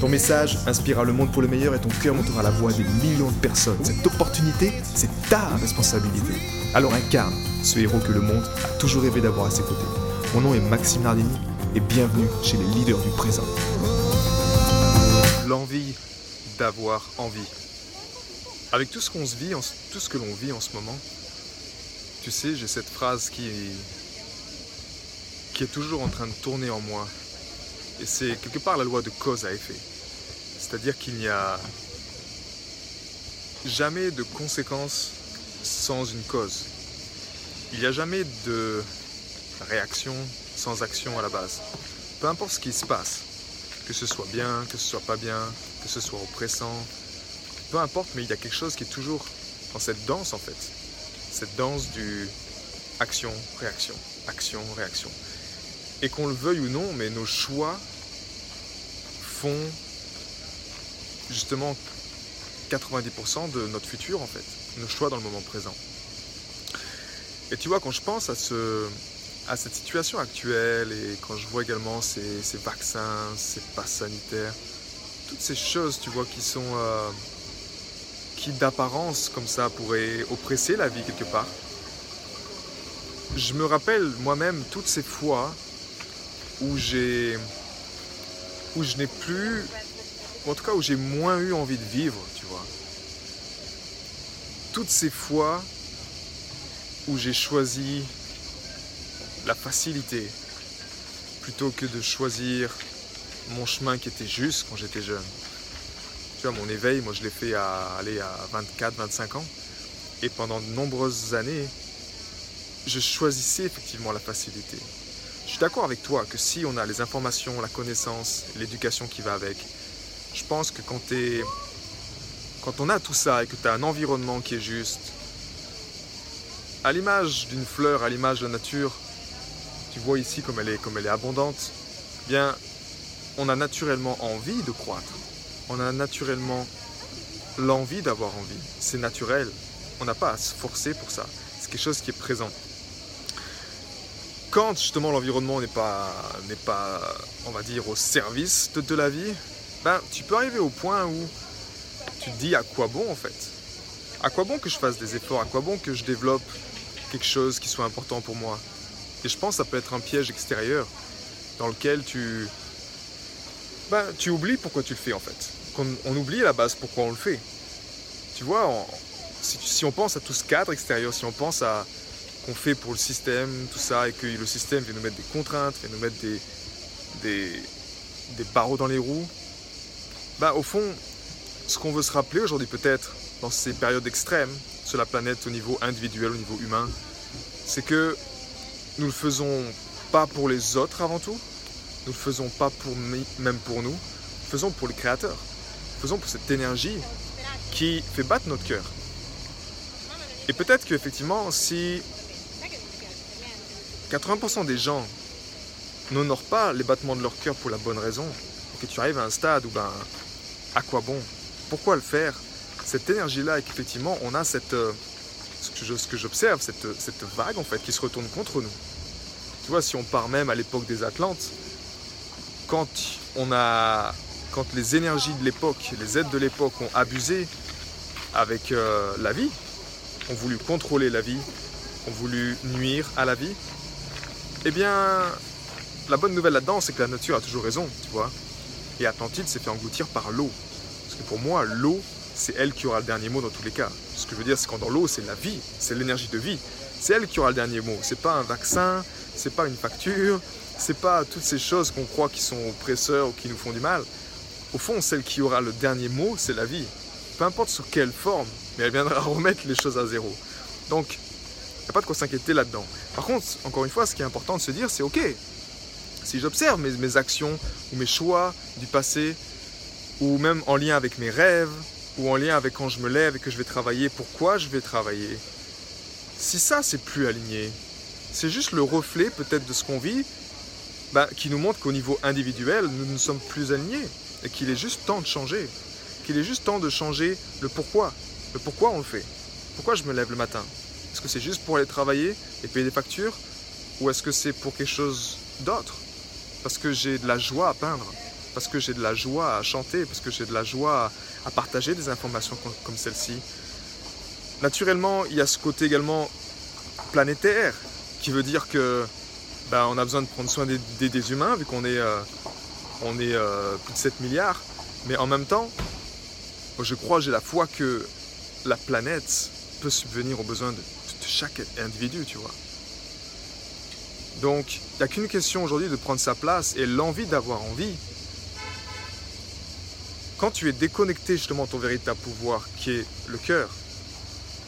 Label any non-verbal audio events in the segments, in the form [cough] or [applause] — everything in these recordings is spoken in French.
Ton message inspirera le monde pour le meilleur et ton cœur montera la voix des millions de personnes. Cette opportunité, c'est ta responsabilité. Alors incarne ce héros que le monde a toujours rêvé d'avoir à ses côtés. Mon nom est Maxime Nardini et bienvenue chez les leaders du présent. L'envie d'avoir envie. Avec tout ce qu'on se vit, tout ce que l'on vit en ce moment, tu sais, j'ai cette phrase qui, qui est toujours en train de tourner en moi et c'est quelque part la loi de cause à effet. C'est-à-dire qu'il n'y a jamais de conséquences sans une cause. Il n'y a jamais de réaction sans action à la base. Peu importe ce qui se passe, que ce soit bien, que ce soit pas bien, que ce soit oppressant, peu importe, mais il y a quelque chose qui est toujours dans cette danse en fait. Cette danse du action, réaction, action, réaction. Et qu'on le veuille ou non, mais nos choix font justement 90% de notre futur en fait, nos choix dans le moment présent. Et tu vois, quand je pense à, ce, à cette situation actuelle et quand je vois également ces, ces vaccins, ces passes sanitaires, toutes ces choses, tu vois, qui sont... Euh, qui d'apparence comme ça pourraient oppresser la vie quelque part, je me rappelle moi-même toutes ces fois où j'ai où je n'ai plus en tout cas où j'ai moins eu envie de vivre, tu vois. Toutes ces fois où j'ai choisi la facilité plutôt que de choisir mon chemin qui était juste quand j'étais jeune. Tu vois, mon éveil, moi je l'ai fait à aller à 24, 25 ans. Et pendant de nombreuses années, je choisissais effectivement la facilité. Je suis d'accord avec toi que si on a les informations, la connaissance, l'éducation qui va avec, je pense que quand, on a tout ça et que tu as un environnement qui est juste, à l'image d'une fleur, à l'image de la nature, tu vois ici comme elle est, abondante, eh bien, on a naturellement envie de croître. On a naturellement l'envie d'avoir envie. C'est naturel. On n'a pas à se forcer pour ça. C'est quelque chose qui est présent quand justement l'environnement n'est pas, n'est pas, on va dire, au service de, la vie, ben, tu peux arriver au point où tu te dis à quoi bon en fait À quoi bon que je fasse des efforts? À quoi bon que je développe quelque chose qui soit important pour moi? Et je pense que ça peut être un piège extérieur dans lequel tu, ben, tu oublies pourquoi tu le fais en fait. On, oublie à la base pourquoi on le fait. Tu vois, si, on pense à tout ce cadre extérieur, si on pense à, qu'on fait pour le système, tout ça, et que le système vient nous mettre des contraintes, vient nous mettre des, des, barreaux dans les roues, bah au fond, ce qu'on veut se rappeler aujourd'hui peut-être dans ces périodes extrêmes sur la planète au niveau individuel, au niveau humain, c'est que nous le faisons pas pour les autres avant tout, nous le faisons pas pour même pour nous, nous le faisons pour les créateurs, nous le faisons pour cette énergie qui fait battre notre cœur. Et peut-être qu'effectivement, si 80% des gens n'honorent pas les battements de leur cœur pour la bonne raison, que tu arrives à un stade où, ben, à quoi bon? Pourquoi le faire? Cette énergie-là, et qu'effectivement, on a cette, euh, ce que j'observe, cette, cette vague en fait, qui se retourne contre nous. Tu vois, si on part même à l'époque des Atlantes, quand on a, quand les énergies de l'époque, les aides de l'époque ont abusé avec euh, la vie, ont voulu contrôler la vie, ont voulu nuire à la vie, eh bien, la bonne nouvelle là-dedans, c'est que la nature a toujours raison, tu vois. Et Atlantide s'est fait engloutir par l'eau. Parce que pour moi, l'eau, c'est elle qui aura le dernier mot dans tous les cas. Ce que je veux dire, c'est quand dans l'eau, c'est la vie, c'est l'énergie de vie. C'est elle qui aura le dernier mot. C'est pas un vaccin, c'est pas une facture, c'est pas toutes ces choses qu'on croit qui sont oppresseurs ou qui nous font du mal. Au fond, celle qui aura le dernier mot, c'est la vie. Peu importe sous quelle forme, mais elle viendra [laughs] remettre les choses à zéro. Donc, n'y a pas de quoi s'inquiéter là-dedans. Par contre, encore une fois, ce qui est important de se dire, c'est ok, si j'observe mes, actions ou mes choix du passé ou même en lien avec mes rêves, ou en lien avec quand je me lève et que je vais travailler, pourquoi je vais travailler. Si ça, c'est plus aligné, c'est juste le reflet peut-être de ce qu'on vit, bah, qui nous montre qu'au niveau individuel, nous ne sommes plus alignés et qu'il est juste temps de changer. Qu'il est juste temps de changer le pourquoi. Le pourquoi on le fait. Pourquoi je me lève le matin? Est-ce que c'est juste pour aller travailler et payer des factures Ou est-ce que c'est pour quelque chose d'autre? Parce que j'ai de la joie à peindre, parce que j'ai de la joie à chanter, parce que j'ai de la joie à, partager des informations comme, celle-ci. Naturellement, il y a ce côté également planétaire qui veut dire que ben, on a besoin de prendre soin des, humains, vu qu'on est, euh, on est euh, plus de 7 milliards. Mais en même temps, je crois, j'ai la foi que la planète peut subvenir aux besoins de, chaque individu, tu vois. Donc, il n'y a qu'une question aujourd'hui de prendre sa place et l'envie d'avoir envie. Quand tu es déconnecté justement de ton véritable pouvoir, qui est le cœur,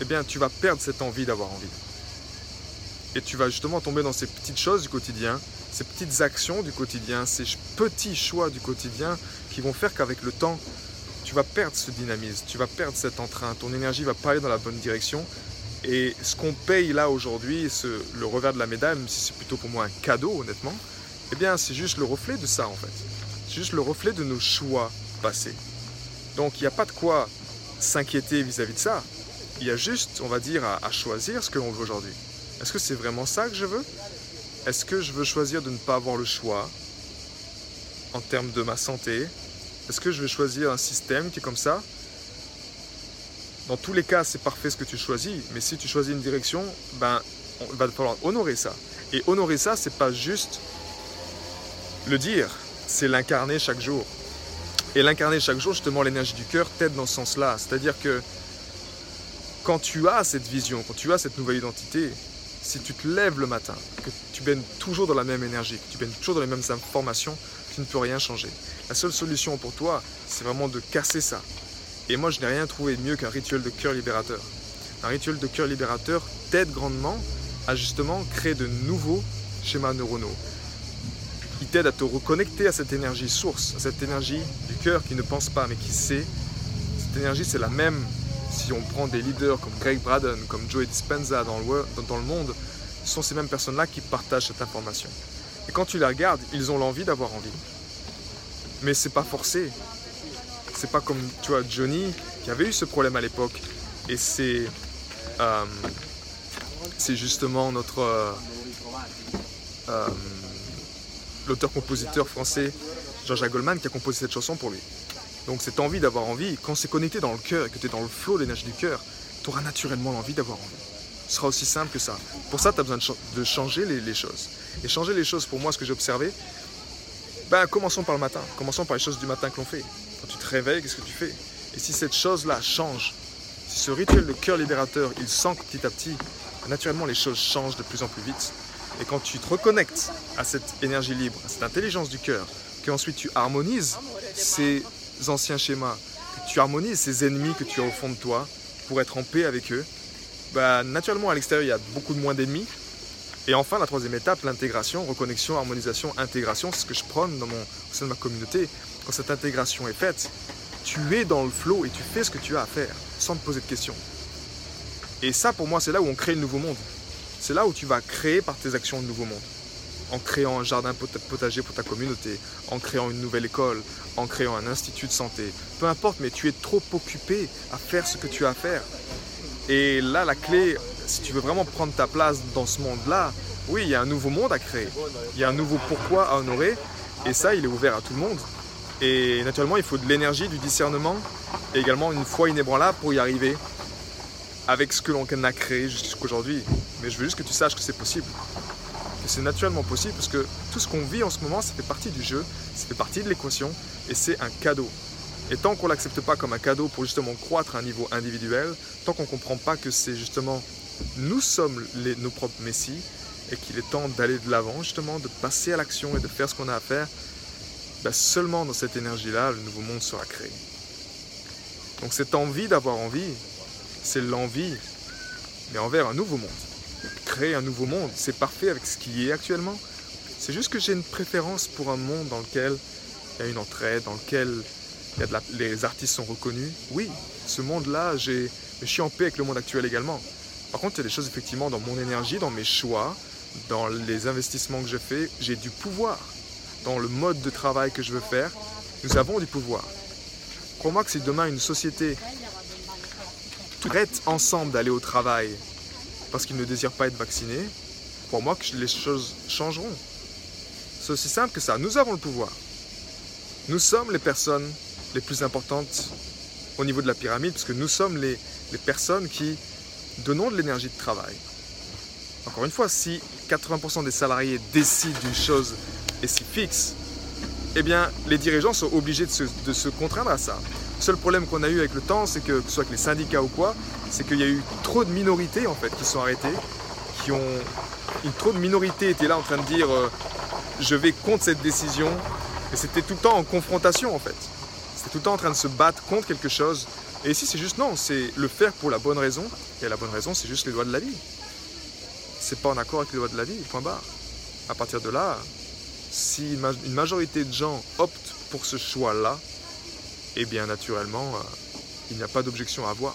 eh bien, tu vas perdre cette envie d'avoir envie. Et tu vas justement tomber dans ces petites choses du quotidien, ces petites actions du quotidien, ces petits choix du quotidien qui vont faire qu'avec le temps, tu vas perdre ce dynamisme, tu vas perdre cet entrain, ton énergie va pas aller dans la bonne direction. Et ce qu'on paye là aujourd'hui, le revers de la médaille, même si c'est plutôt pour moi un cadeau honnêtement, eh bien c'est juste le reflet de ça en fait. C'est juste le reflet de nos choix passés. Donc il n'y a pas de quoi s'inquiéter vis-à-vis de ça. Il y a juste, on va dire, à choisir ce que l'on veut aujourd'hui. Est-ce que c'est vraiment ça que je veux? Est-ce que je veux choisir de ne pas avoir le choix en termes de ma santé? Est-ce que je vais choisir un système qui est comme ça? Dans tous les cas, c'est parfait ce que tu choisis, mais si tu choisis une direction, ben, il va falloir honorer ça. Et honorer ça, c'est pas juste le dire, c'est l'incarner chaque jour. Et l'incarner chaque jour, justement, l'énergie du cœur t'aide dans ce sens-là. C'est-à-dire que quand tu as cette vision, quand tu as cette nouvelle identité, si tu te lèves le matin, que tu baignes toujours dans la même énergie, que tu baignes toujours dans les mêmes informations, tu ne peux rien changer. La seule solution pour toi, c'est vraiment de casser ça. Et moi, je n'ai rien trouvé de mieux qu'un rituel de cœur libérateur. Un rituel de cœur libérateur t'aide grandement à justement créer de nouveaux schémas neuronaux. Il t'aide à te reconnecter à cette énergie source, à cette énergie du cœur qui ne pense pas mais qui sait. Cette énergie, c'est la même si on prend des leaders comme Greg Braden, comme Joey Dispenza dans le, monde, ce sont ces mêmes personnes-là qui partagent cette information. Et quand tu les regardes, ils ont l'envie d'avoir envie. Mais c'est pas forcé. C'est pas comme, tu vois, Johnny qui avait eu ce problème à l'époque. Et c'est euh, c'est justement notre euh, euh, l'auteur-compositeur français Georges Goldman qui a composé cette chanson pour lui. Donc cette envie d'avoir envie, quand c'est connecté dans le cœur et que tu es dans le flot de l'énergie du cœur, tu auras naturellement l'envie d'avoir envie. Ce sera aussi simple que ça. Pour ça, tu as besoin de, changer les, choses. Et changer les choses, pour moi, ce que j'ai observé, ben, commençons par le matin. Commençons par les choses du matin que l'on fait. Quand tu te réveilles, qu'est-ce que tu fais? Et si cette chose-là change, si ce rituel de cœur libérateur, il sent que petit à petit, naturellement, les choses changent de plus en plus vite. Et quand tu te reconnectes à cette énergie libre, à cette intelligence du cœur, qu'ensuite tu harmonises ces anciens schémas, que tu harmonises ces ennemis que tu as au fond de toi pour être en paix avec eux, bah, naturellement à l'extérieur il y a beaucoup moins d'ennemis. Et enfin la troisième étape, l'intégration, reconnexion, harmonisation, intégration, c'est ce que je prône dans mon, au sein de ma communauté. Quand cette intégration est faite, tu es dans le flow et tu fais ce que tu as à faire sans te poser de questions. Et ça pour moi c'est là où on crée le nouveau monde. C'est là où tu vas créer par tes actions le nouveau monde en créant un jardin potager pour ta communauté, en créant une nouvelle école, en créant un institut de santé. Peu importe, mais tu es trop occupé à faire ce que tu as à faire. Et là, la clé, si tu veux vraiment prendre ta place dans ce monde-là, oui, il y a un nouveau monde à créer. Il y a un nouveau pourquoi à honorer. Et ça, il est ouvert à tout le monde. Et naturellement, il faut de l'énergie, du discernement et également une foi inébranlable pour y arriver avec ce que l'on a créé jusqu'aujourd'hui. Mais je veux juste que tu saches que c'est possible c'est naturellement possible parce que tout ce qu'on vit en ce moment, ça fait partie du jeu, ça fait partie de l'équation et c'est un cadeau. Et tant qu'on ne l'accepte pas comme un cadeau pour justement croître à un niveau individuel, tant qu'on ne comprend pas que c'est justement nous sommes nos propres messies et qu'il est temps d'aller de l'avant, justement, de passer à l'action et de faire ce qu'on a à faire, ben seulement dans cette énergie-là, le nouveau monde sera créé. Donc cette envie d'avoir envie, c'est l'envie, mais envers un nouveau monde créer un nouveau monde. C'est parfait avec ce qui est actuellement. C'est juste que j'ai une préférence pour un monde dans lequel il y a une entraide, dans lequel les artistes sont reconnus. Oui, ce monde-là, je suis en paix avec le monde actuel également. Par contre, il y a des choses effectivement dans mon énergie, dans mes choix, dans les investissements que je fais, j'ai du pouvoir. Dans le mode de travail que je veux faire, nous avons du pouvoir. Crois-moi que si demain une société arrête ensemble d'aller au travail parce qu'ils ne désirent pas être vaccinés, crois-moi que les choses changeront. C'est aussi simple que ça. Nous avons le pouvoir. Nous sommes les personnes les plus importantes au niveau de la pyramide, puisque nous sommes les personnes qui donnons de l'énergie de travail. Encore une fois, si 80% des salariés décident d'une chose et s'y fixent, eh bien, les dirigeants sont obligés de se, de se contraindre à ça. Le seul problème qu'on a eu avec le temps, c'est que, que ce soit avec les syndicats ou quoi, c'est qu'il y a eu trop de minorités en fait qui sont arrêtées, qui ont une trop de minorités étaient là en train de dire euh, je vais contre cette décision, et c'était tout le temps en confrontation en fait. C'était tout le temps en train de se battre contre quelque chose. Et ici, c'est juste non, c'est le faire pour la bonne raison. Et la bonne raison, c'est juste les lois de la vie. C'est pas en accord avec les lois de la vie, point barre. À partir de là, si une majorité de gens optent pour ce choix-là, eh bien naturellement, euh, il n'y a pas d'objection à avoir.